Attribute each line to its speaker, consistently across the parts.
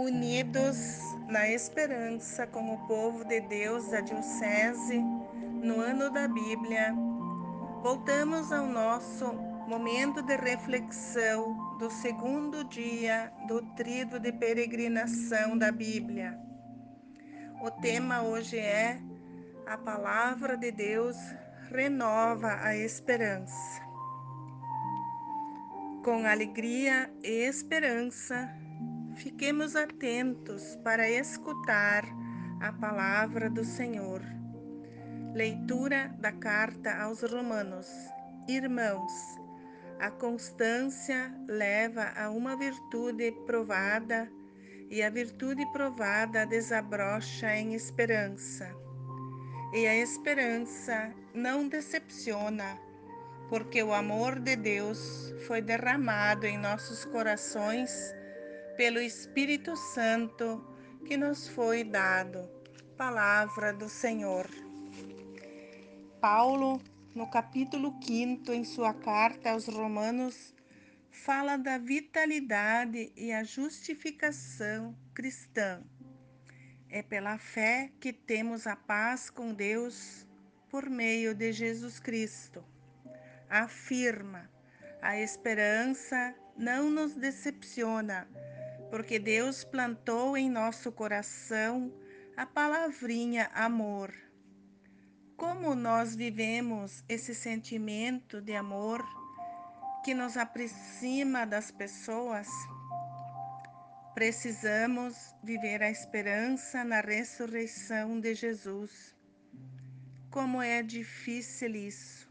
Speaker 1: unidos na esperança com o povo de Deus da Diocese, no ano da Bíblia, voltamos ao nosso momento de reflexão do segundo dia do trido de peregrinação da Bíblia. O tema hoje é A Palavra de Deus renova a esperança. Com alegria e esperança, Fiquemos atentos para escutar a palavra do Senhor. Leitura da carta aos Romanos. Irmãos, a constância leva a uma virtude provada, e a virtude provada desabrocha em esperança. E a esperança não decepciona, porque o amor de Deus foi derramado em nossos corações pelo Espírito Santo que nos foi dado. Palavra do Senhor. Paulo, no capítulo 5, em sua carta aos Romanos, fala da vitalidade e a justificação cristã. É pela fé que temos a paz com Deus por meio de Jesus Cristo. Afirma: a esperança não nos decepciona, porque Deus plantou em nosso coração a palavrinha amor. Como nós vivemos esse sentimento de amor que nos aproxima das pessoas? Precisamos viver a esperança na ressurreição de Jesus. Como é difícil isso,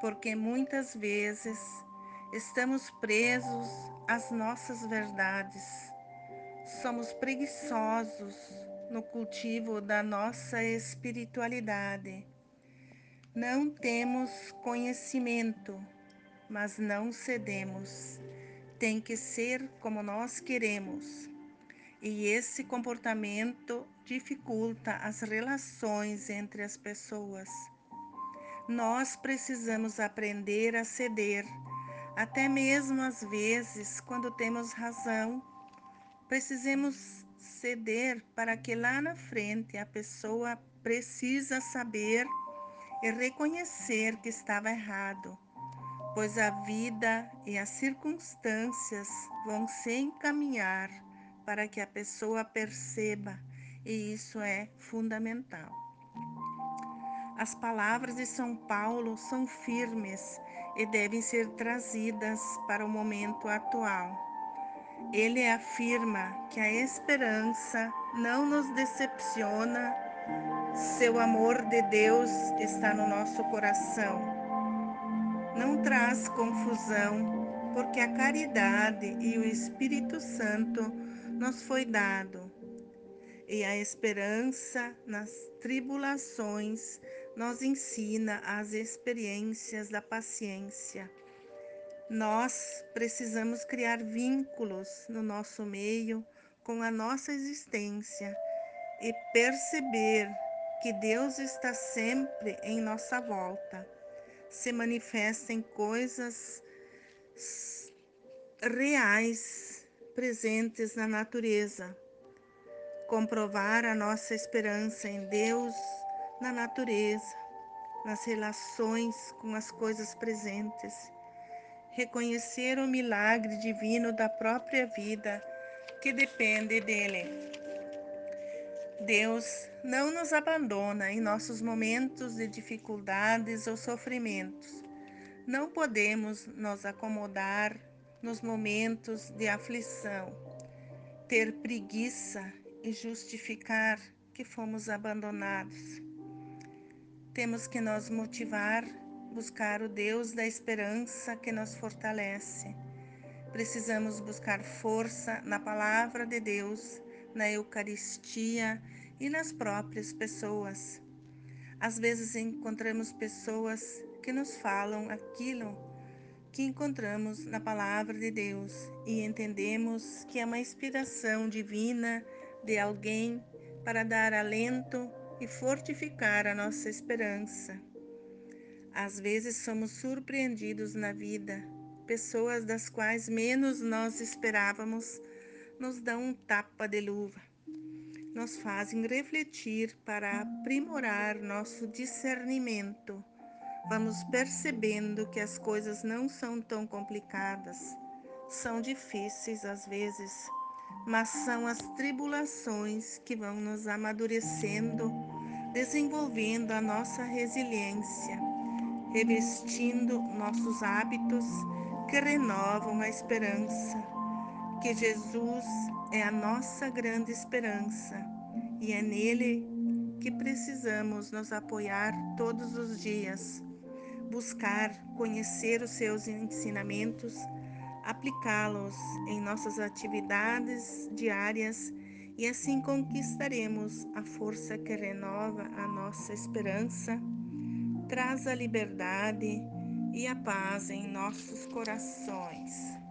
Speaker 1: porque muitas vezes estamos presos as nossas verdades. Somos preguiçosos no cultivo da nossa espiritualidade. Não temos conhecimento, mas não cedemos. Tem que ser como nós queremos. E esse comportamento dificulta as relações entre as pessoas. Nós precisamos aprender a ceder até mesmo às vezes, quando temos razão, precisamos ceder para que lá na frente a pessoa precisa saber e reconhecer que estava errado, pois a vida e as circunstâncias vão se encaminhar para que a pessoa perceba, e isso é fundamental. As palavras de São Paulo são firmes e devem ser trazidas para o momento atual. Ele afirma que a esperança não nos decepciona, seu amor de Deus está no nosso coração. Não traz confusão, porque a caridade e o Espírito Santo nos foi dado. E a esperança nas tribulações nos ensina as experiências da paciência. Nós precisamos criar vínculos no nosso meio com a nossa existência e perceber que Deus está sempre em nossa volta. Se manifesta em coisas reais presentes na natureza. Comprovar a nossa esperança em Deus na natureza, nas relações com as coisas presentes. Reconhecer o milagre divino da própria vida que depende dele. Deus não nos abandona em nossos momentos de dificuldades ou sofrimentos. Não podemos nos acomodar nos momentos de aflição, ter preguiça e justificar que fomos abandonados. Temos que nos motivar, buscar o Deus da esperança que nos fortalece. Precisamos buscar força na palavra de Deus, na Eucaristia e nas próprias pessoas. Às vezes encontramos pessoas que nos falam aquilo que encontramos na palavra de Deus e entendemos que é uma inspiração divina de alguém para dar alento e fortificar a nossa esperança. Às vezes somos surpreendidos na vida, pessoas das quais menos nós esperávamos, nos dão um tapa de luva, nos fazem refletir para aprimorar nosso discernimento. Vamos percebendo que as coisas não são tão complicadas, são difíceis às vezes, mas são as tribulações que vão nos amadurecendo, desenvolvendo a nossa resiliência, revestindo nossos hábitos que renovam a esperança. Que Jesus é a nossa grande esperança e é nele que precisamos nos apoiar todos os dias, buscar conhecer os seus ensinamentos aplicá-los em nossas atividades diárias e assim conquistaremos a força que renova a nossa esperança, traz a liberdade e a paz em nossos corações.